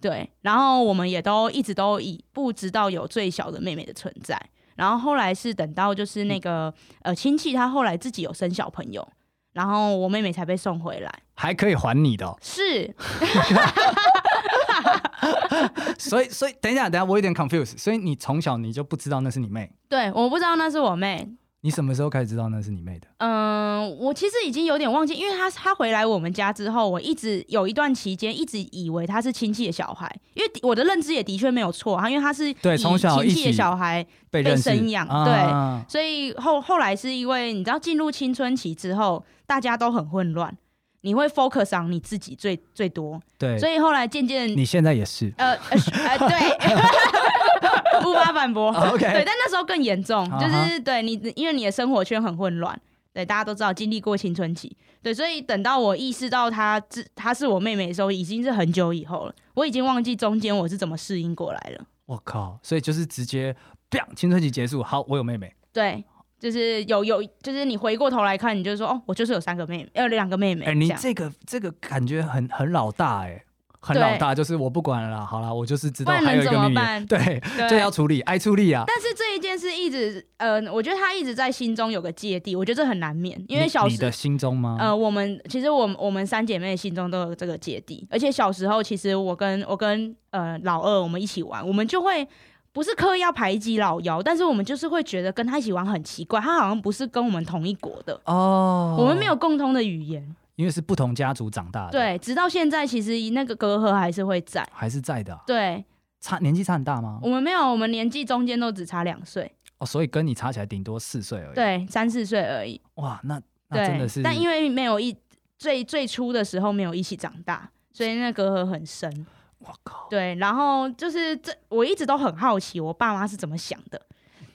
S1: 对，然后我们也都一直都以不知道有最小的妹妹的存在。然后后来是等到就是那个、嗯、呃亲戚，他后来自己有生小朋友，然后我妹妹才被送回来，
S2: 还可以还你的、哦。
S1: 是。*laughs*
S2: 所以，所以等一下，等一下，我有点 confused。所以你从小你就不知道那是你妹？
S1: 对，我不知道那是我妹。
S2: 你什么时候开始知道那是你妹的？
S1: 嗯，我其实已经有点忘记，因为她她回来我们家之后，我一直有一段期间一直以为她是亲戚的小孩，因为我的认知也的确没有错她，因为她是对从小亲戚的小孩被生养，对，啊、所以后后来是因为你知道进入青春期之后，大家都很混乱。你会 focus on 你自己最最多，对，所以后来渐渐，
S2: 你现在也是，
S1: 呃呃对，*laughs* 无法反驳，OK，对，但那时候更严重，就是对你，因为你的生活圈很混乱，对，大家都知道经历过青春期，对，所以等到我意识到她是她是我妹妹的时候，已经是很久以后了，我已经忘记中间我是怎么适应过来了。
S2: 我靠，所以就是直接，青春期结束，好，我有妹妹，
S1: 对。就是有有，就是你回过头来看，你就说哦，我就是有三个妹妹，有两个妹妹。哎、欸，
S2: 你这个这个感觉很很老大哎、欸，很老大，就是我不管了啦，好啦，我就是知道还有一个秘密，对，这要处理，爱处理啊。
S1: 但是这一件事一直，呃，我觉得他一直在心中有个芥蒂，我觉得这很难免，因为小时
S2: 你，你的心中吗？
S1: 呃，我们其实我们我们三姐妹心中都有这个芥蒂，而且小时候其实我跟我跟呃老二我们一起玩，我们就会。不是刻意要排挤老幺，但是我们就是会觉得跟他一起玩很奇怪，他好像不是跟我们同一国的哦，我们没有共通的语言，
S2: 因为是不同家族长大的。
S1: 对，直到现在，其实那个隔阂还是会在，
S2: 还是在的啊。
S1: 对，
S2: 差年纪差很大吗？
S1: 我们没有，我们年纪中间都只差两岁
S2: 哦，所以跟你差起来顶多四岁而已。
S1: 对，三四岁而已。
S2: 哇，那那真的是，
S1: 但因为没有一最最初的时候没有一起长大，所以那隔阂很深。我靠！对，然后就是这，我一直都很好奇，我爸妈是怎么想的。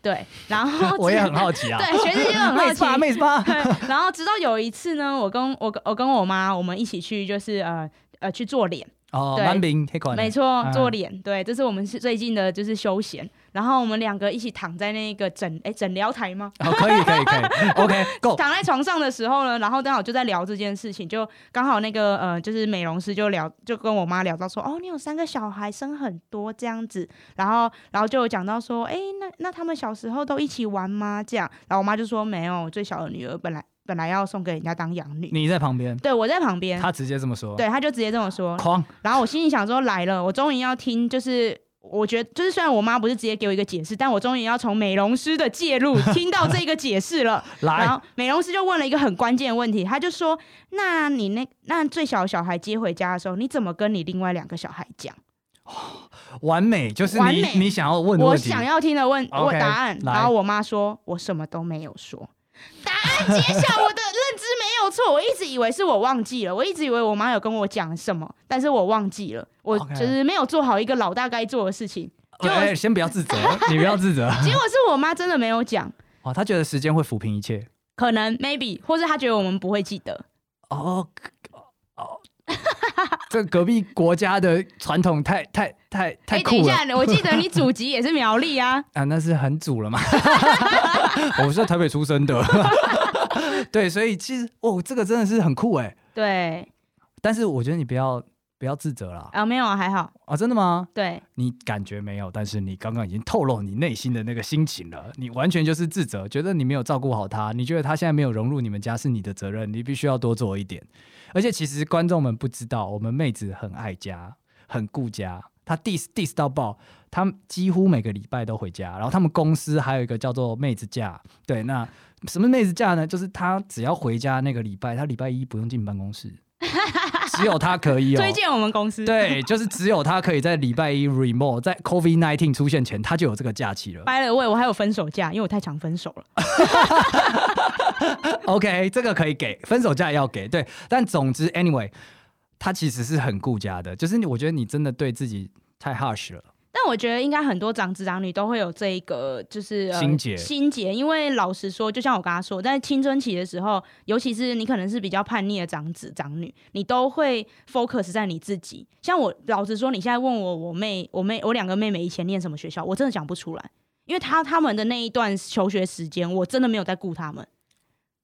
S1: 对，然后 *laughs*
S2: 我也很好奇啊。*laughs*
S1: 对，全世界都很好奇。
S2: 妹子吧，
S1: 然后直到有一次呢，我跟我我跟我妈，我们一起去，就是呃呃去做脸。
S2: 哦，对，没
S1: 错，做脸。对，这是我们是最近的就是休闲。然后我们两个一起躺在那个诊哎诊疗台吗？
S2: 哦，可以可以可以，*laughs* OK go。
S1: 躺在床上的时候呢，然后刚好就在聊这件事情，就刚好那个呃就是美容师就聊，就跟我妈聊到说，哦，你有三个小孩，生很多这样子，然后然后就有讲到说，哎，那那他们小时候都一起玩吗？这样，然后我妈就说没有，最小的女儿本来。本来要送给人家当养女。
S2: 你在旁边，
S1: 对，我在旁边，
S2: 他直接这么说，
S1: 对，他就直接这么说。
S2: 哐
S1: 然后我心里想说，来了，我终于要听，就是我觉得，就是虽然我妈不是直接给我一个解释，但我终于要从美容师的介入 *laughs* 听到这个解释了。
S2: 来
S1: 然后美容师就问了一个很关键的问题，他就说：“那你那那最小的小孩接回家的时候，你怎么跟你另外两个小孩讲？”
S2: 完美，就是你
S1: 完美
S2: 你想要问的，
S1: 我想要听的
S2: 问
S1: 问答案，然后我妈说：“我什么都没有说。”答案揭晓，我的认知没有错，我一直以为是我忘记了，我一直以为我妈有跟我讲什么，但是我忘记了，我
S2: OK
S1: 就是没有做好一个老大该做的事情。结果、
S2: 哎，先不要自责，你不要自责。*laughs*
S1: 结果是我妈真的没有讲，
S2: 哦，他觉得时间会抚平一切。
S1: 可能 maybe，或是她觉得我们不会记得。
S2: 哦哦，*laughs* 这隔壁国家的传统太太太太
S1: 哎、
S2: 酷了
S1: 等一下，我记得你 *laughs* 祖籍也是苗栗啊。
S2: 啊！那是很祖了嘛。我是在台北出生的，*laughs* 对，所以其实哦，这个真的是很酷哎。
S1: 对，
S2: 但是我觉得你不要不要自责啦。
S1: 啊，没有啊，还好。
S2: 啊，真的吗？
S1: 对，
S2: 你感觉没有，但是你刚刚已经透露你内心的那个心情了。你完全就是自责，觉得你没有照顾好他，你觉得他现在没有融入你们家是你的责任，你必须要多做一点。而且其实观众们不知道，我们妹子很爱家，很顾家。她 diss diss 到爆，她几乎每个礼拜都回家。然后他们公司还有一个叫做妹子假，对，那什么妹子假呢？就是他只要回家那个礼拜，他礼拜一不用进办公室，*laughs* 只有他可以哦。
S1: 推荐我们公司。
S2: 对，就是只有他可以在礼拜一 remote，在 COVID nineteen 出现前，他就有这个假期了。
S1: 掰了喂，我还有分手假，因为我太常分手了。*laughs*
S2: OK，这个可以给分手假要给，对。但总之，anyway，他其实是很顾家的，就是，我觉得你真的对自己太 harsh 了。
S1: 但我觉得应该很多长子长女都会有这一个，就是、呃、
S2: 心结
S1: 心结，因为老实说，就像我刚刚说，在青春期的时候，尤其是你可能是比较叛逆的长子长女，你都会 focus 在你自己。像我老实说，你现在问我，我妹、我妹、我两个妹妹以前念什么学校，我真的讲不出来，因为她他们的那一段求学时间，我真的没有在顾他们。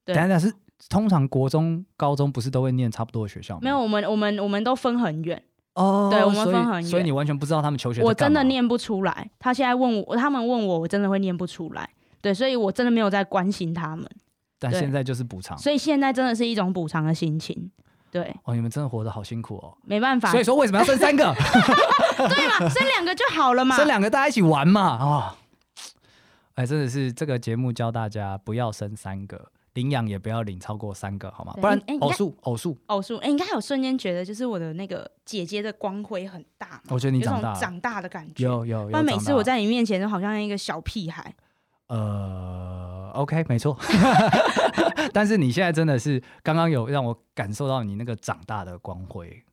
S1: 对
S2: 但是通常国中、高中不是都会念差不多的学校吗？
S1: 没有，我们我们我们都分很远。
S2: 哦，
S1: 对我
S2: 们
S1: 分很远
S2: 所以你完全不知道他们求学。
S1: 我真的念不出来。他现在问我，他们问我，我真的会念不出来。对，所以我真的没有在关心他们。
S2: 但现在就是补偿，
S1: 所以现在真的是一种补偿的心情。对，
S2: 哦，你们真的活得好辛苦哦。
S1: 没办法，
S2: 所以说为什么要生三个？*laughs*
S1: 对嘛，生两个就好了嘛，
S2: 生两个大家一起玩嘛。啊、哦，哎，真的是这个节目教大家不要生三个。领养也不要领超过三个，好吗？不然偶数偶数
S1: 偶数。哎，你应该有瞬间觉得，就是我的那个姐姐的光辉很大。
S2: 我觉得你长大
S1: 有长大的感觉。
S2: 有有有。
S1: 不然每次我在你面前都好像一个小屁孩。
S2: 呃，OK，没错。*laughs* 但是你现在真的是刚刚有让我感受到你那个长大的光辉。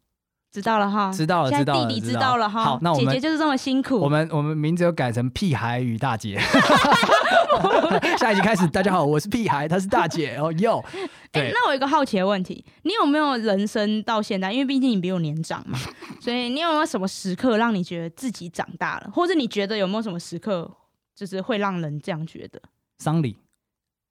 S1: 知道了哈，
S2: 知道了，知道了，
S1: 弟弟知道了哈。
S2: 好，那我们
S1: 姐姐就是这么辛苦。
S2: 我们我们名字又改成屁孩与大姐。*laughs* 下一集开始，大家好，我是屁孩，她是大姐哦哟。*laughs* 哎、欸，
S1: 那我有一个好奇的问题，你有没有人生到现在，因为毕竟你比我年长嘛，*laughs* 所以你有没有什么时刻让你觉得自己长大了，或者你觉得有没有什么时刻，就是会让人这样觉得？
S2: 丧礼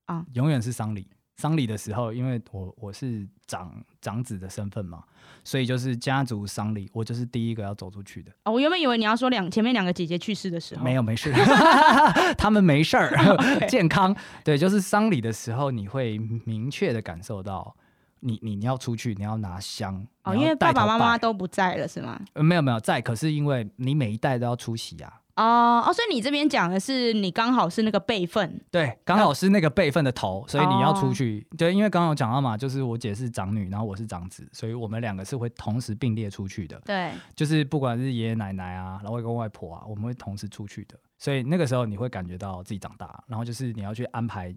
S1: 啊，
S2: 永远是丧礼。丧礼的时候，因为我我是长长子的身份嘛，所以就是家族丧礼，我就是第一个要走出去的。
S1: 哦，我原本以为你要说两前面两个姐姐去世的时候，
S2: 没有，没事，*laughs* *laughs* 他们没事儿 *laughs* 健康。对，就是丧礼的时候，你会明确的感受到你，你你要出去，你要拿香。
S1: 哦，因为爸爸妈妈都不在了，是吗？
S2: 呃，没有没有在，可是因为你每一代都要出席啊。
S1: 哦哦，所以你这边讲的是你刚好是那个备份，
S2: 对，刚好是那个辈份的头，所以你要出去。
S1: 哦、
S2: 对，因为刚刚有讲到嘛，就是我姐是长女，然后我是长子，所以我们两个是会同时并列出去的。
S1: 对，
S2: 就是不管是爷爷奶奶啊，然后外公外婆啊，我们会同时出去的。所以那个时候你会感觉到自己长大，然后就是你要去安排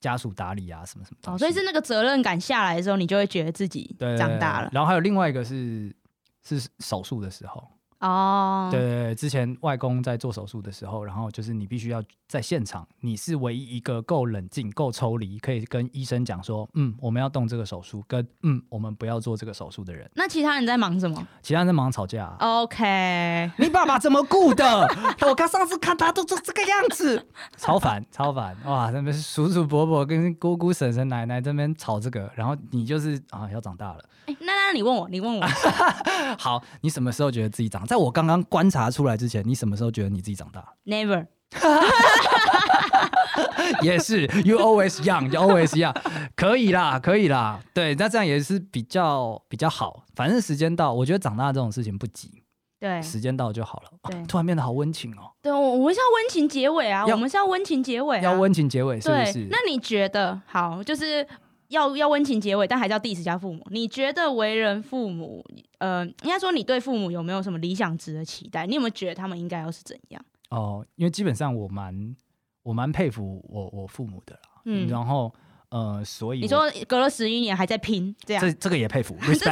S2: 家属打理啊，什么什么。
S1: 哦，所以是那个责任感下来的时候，你就会觉得自己长大了。
S2: 然后还有另外一个是是手术的时候。
S1: 哦，oh.
S2: 对对对，之前外公在做手术的时候，然后就是你必须要在现场，你是唯一一个够冷静、够抽离，可以跟医生讲说，嗯，我们要动这个手术，跟嗯，我们不要做这个手术的人。
S1: 那其他人在忙什么？
S2: 其他人在忙吵架。
S1: OK，
S2: 你爸爸怎么顾的？我刚上次看他都做这个样子，*laughs* 超烦，超烦哇！那边叔叔伯伯跟姑姑婶婶奶奶这边吵这个，然后你就是啊，要长大了。
S1: 哎，那那你问我，你问我，*laughs*
S2: 好，你什么时候觉得自己长？在我刚刚观察出来之前，你什么时候觉得你自己长大
S1: ？Never。*laughs*
S2: 也是，You always young，You always young，可以啦，可以啦。对，那这样也是比较比较好。反正时间到，我觉得长大这种事情不急，
S1: 对，
S2: 时间到就好了。
S1: 对，
S2: 突然变得好温情哦。
S1: 对，我们是要温情结尾啊，我们是要温情结尾啊，
S2: 要温情结尾，是不是？
S1: 那你觉得好，就是要要温情结尾，但还是要 diss 家父母？你觉得为人父母，呃，应该说你对父母有没有什么理想值的期待？你有没有觉得他们应该要是怎样？
S2: 哦，因为基本上我蛮我蛮佩服我我父母的啦，嗯，然后呃，所以
S1: 你说隔了十一年还在拼，这样
S2: 这这个也佩服，*laughs*
S1: 这是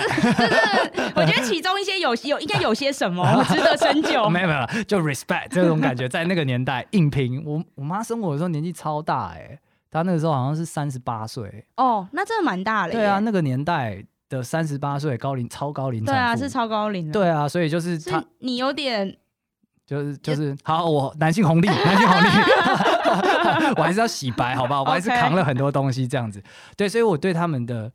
S1: *laughs* 我觉得其中一些有有应该有些什么 *laughs* 值得深究，
S2: 没有没有，就 respect 这种感觉，在那个年代硬拼。我我妈生我的时候年纪超大哎、欸，她那个时候好像是三十八岁
S1: 哦，那真的蛮大的，
S2: 对啊，那个年代的三十八岁高龄超高龄，
S1: 对啊，是超高龄，
S2: 对啊，所以就是他
S1: 你有点。
S2: 就是就是好，我男性红利，男性红利 *laughs* *laughs* 我还是要洗白，好不好？我还是扛了很多东西，这样子。对，所以我对他们的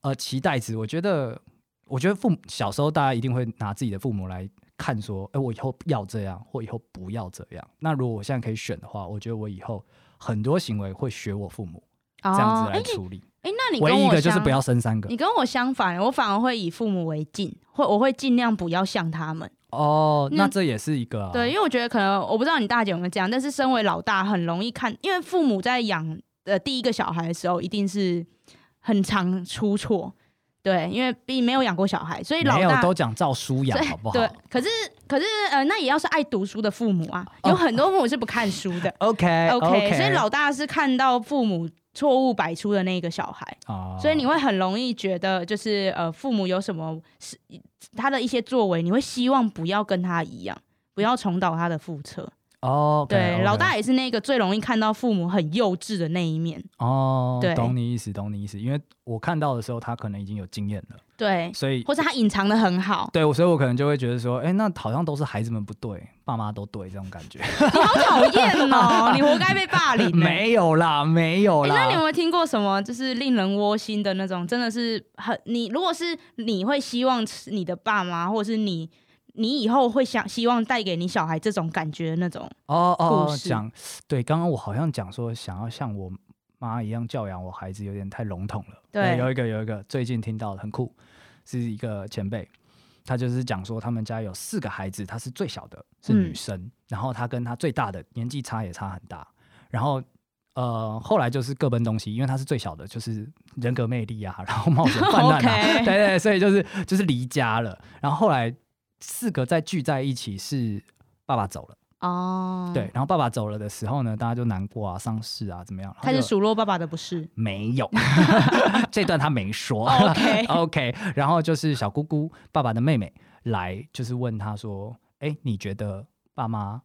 S2: 呃期待值，我觉得，我觉得父母小时候大家一定会拿自己的父母来看，说，哎、欸，我以后要这样，或以后不要这样。那如果我现在可以选的话，我觉得我以后很多行为会学我父母这样子来处理。
S1: 哎、那你我
S2: 唯一一个就是不要生三个。
S1: 你跟我相反，我反而会以父母为镜，会我会尽量不要像他们。
S2: 哦，那这也是一个、啊、
S1: 对，因为我觉得可能我不知道你大姐有没有这样，但是身为老大很容易看，因为父母在养呃第一个小孩的时候一定是很常出错，对，因为并没有养过小孩，所以老大
S2: 没有都讲照书养好不好？
S1: 对，可是可是呃，那也要是爱读书的父母啊，有很多父母是不看书的。*laughs*
S2: Oh, OK OK，
S1: 所以老大是看到父母错误百出的那个小孩，oh. 所以你会很容易觉得就是呃父母有什么是。他的一些作为，你会希望不要跟他一样，不要重蹈他的覆辙。哦，okay, 对，okay. 老大也是那个最容易看到父母很幼稚的那一面。哦，对，
S2: 懂你意思，懂你意思。因为我看到的时候，他可能已经有经验了。
S1: 对，
S2: 所以
S1: 或者他隐藏的很好。
S2: 对，所以我可能就会觉得说，哎、欸，那好像都是孩子们不对，爸妈都对，这种感觉。
S1: 你好讨厌哦，你活该被霸凌、欸。*laughs*
S2: 没有啦，没有啦、
S1: 欸。那你有没有听过什么就是令人窝心的那种？真的是很你，如果是你会希望你的爸妈，或者是你。你以后会想希望带给你小孩这种感觉的那种哦哦，
S2: 讲对，刚刚我好像讲说想要像我妈一样教养我孩子，有点太笼统了。对，对，有一个有一个最近听到的很酷，是一个前辈，他就是讲说他们家有四个孩子，他是最小的，是女生，嗯、然后他跟他最大的年纪差也差很大，然后呃后来就是各奔东西，因为他是最小的，就是人格魅力啊，然后冒险 *laughs* 犯难啊。对对，所以就是就是离家了，然后后来。四个再聚在一起是爸爸走了哦，对，然后爸爸走了的时候呢，大家就难过啊，丧事啊，怎么样？
S1: 开始数落爸爸的不是？*laughs*
S2: 没有，*laughs* 这段他没说。*laughs*
S1: OK
S2: OK，然后就是小姑姑爸爸的妹妹来，就是问他说：“哎，你觉得爸妈？”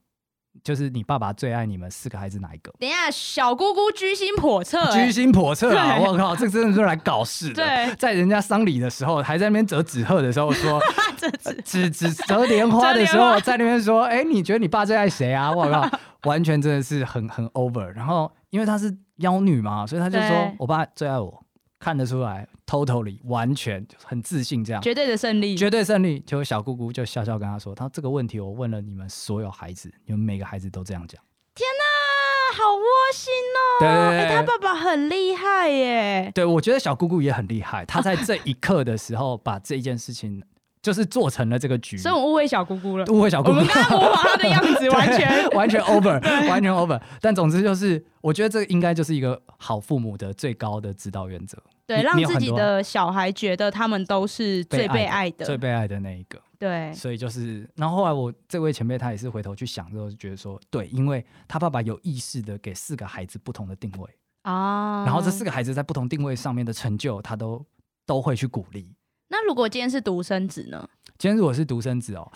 S2: 就是你爸爸最爱你们四个孩子哪一个？
S1: 等一下，小姑姑居心叵测、欸，
S2: 居心叵测啊！我靠，这真的是来搞事的。
S1: 对，
S2: 在人家丧礼的时候，还在那边折纸鹤的时候说，*laughs* 纸纸折莲花的时候，在那边说，哎、欸，你觉得你爸最爱谁啊？我靠，完全真的是很很 over。然后因为她是妖女嘛，所以他就说我爸最爱我，看得出来。Totally 完全很自信，这样
S1: 绝对的胜利，
S2: 绝对胜利。就小姑姑就笑笑跟他说：“他这个问题我问了你们所有孩子，你们每个孩子都这样讲。”
S1: 天哪，好窝心哦！对，對,對、欸，他爸爸很厉害耶。
S2: 对，我觉得小姑姑也很厉害。他在这一刻的时候把这一件事情就是做成了这个局，
S1: 所以我误会小姑姑了，
S2: 误会小姑姑。
S1: 我们刚刚模仿他的样子，*laughs* 完全
S2: 完全 over，*laughs* 完全 over。但总之就是，我觉得这应该就是一个好父母的最高的指导原则。
S1: 对，让自己的小孩觉得他们都是最被爱的、
S2: 最被爱的那一个。
S1: 对，
S2: 所以就是，然后后来我这位前辈他也是回头去想之后，就觉得说，对，因为他爸爸有意识的给四个孩子不同的定位啊，然后这四个孩子在不同定位上面的成就，他都都会去鼓励。
S1: 那如果今天是独生子呢？
S2: 今天如果是独生子哦，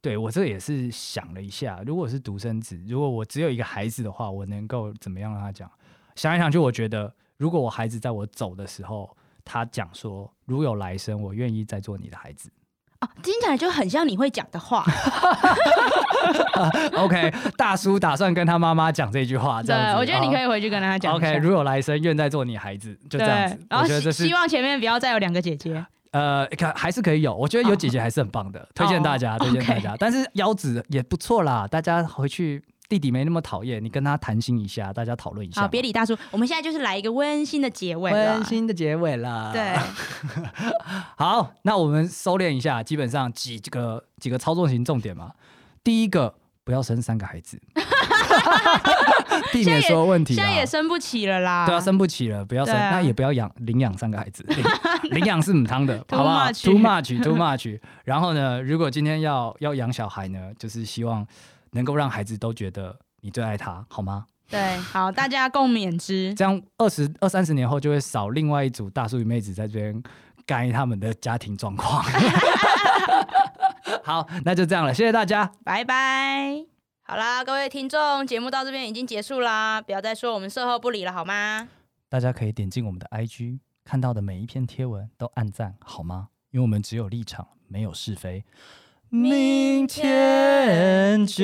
S2: 对，我这也是想了一下，如果是独生子，如果我只有一个孩子的话，我能够怎么样让他讲？想一想，就我觉得。如果我孩子在我走的时候，他讲说：“如有来生，我愿意再做你的孩子。”
S1: 啊，听起来就很像你会讲的话。
S2: OK，大叔打算跟他妈妈讲这句话，这样子。
S1: 对，我觉得你可以回去跟他讲。
S2: OK，如有来生，愿再做你孩子，就这样子。
S1: 然后希望前面不要再有两个姐姐。
S2: 呃，可还是可以有，我觉得有姐姐还是很棒的，推荐大家，推荐大家。但是腰子也不错啦，大家回去弟弟没那么讨厌，你跟他谈心一下，大家讨论一下。
S1: 好，别理大叔，我们现在就是来一个温馨的结尾，温
S2: 馨的结尾了。
S1: 对，*laughs*
S2: 好，那我们收敛一下，基本上几个几个操作型重点嘛。第一个，不要生三个孩子，*laughs* 避免所有问题。
S1: 现在也生不起了啦。
S2: 对啊，生不起了，不要生，那也不要养领养三个孩子，*laughs* 领养是母汤的，好不好？Too much，too much。*laughs* 然后呢，如果今天要要养小孩呢，就是希望。能够让孩子都觉得你最爱他，好吗？
S1: 对，好，大家共勉之。
S2: 这样二十二三十年后，就会少另外一组大叔与妹子在这边干他们的家庭状况。好，那就这样了，谢谢大家，
S1: 拜拜。好啦，各位听众，节目到这边已经结束啦，不要再说我们售后不理了，好吗？
S2: 大家可以点进我们的 IG，看到的每一篇贴文都按赞，好吗？因为我们只有立场，没有是非。明天见。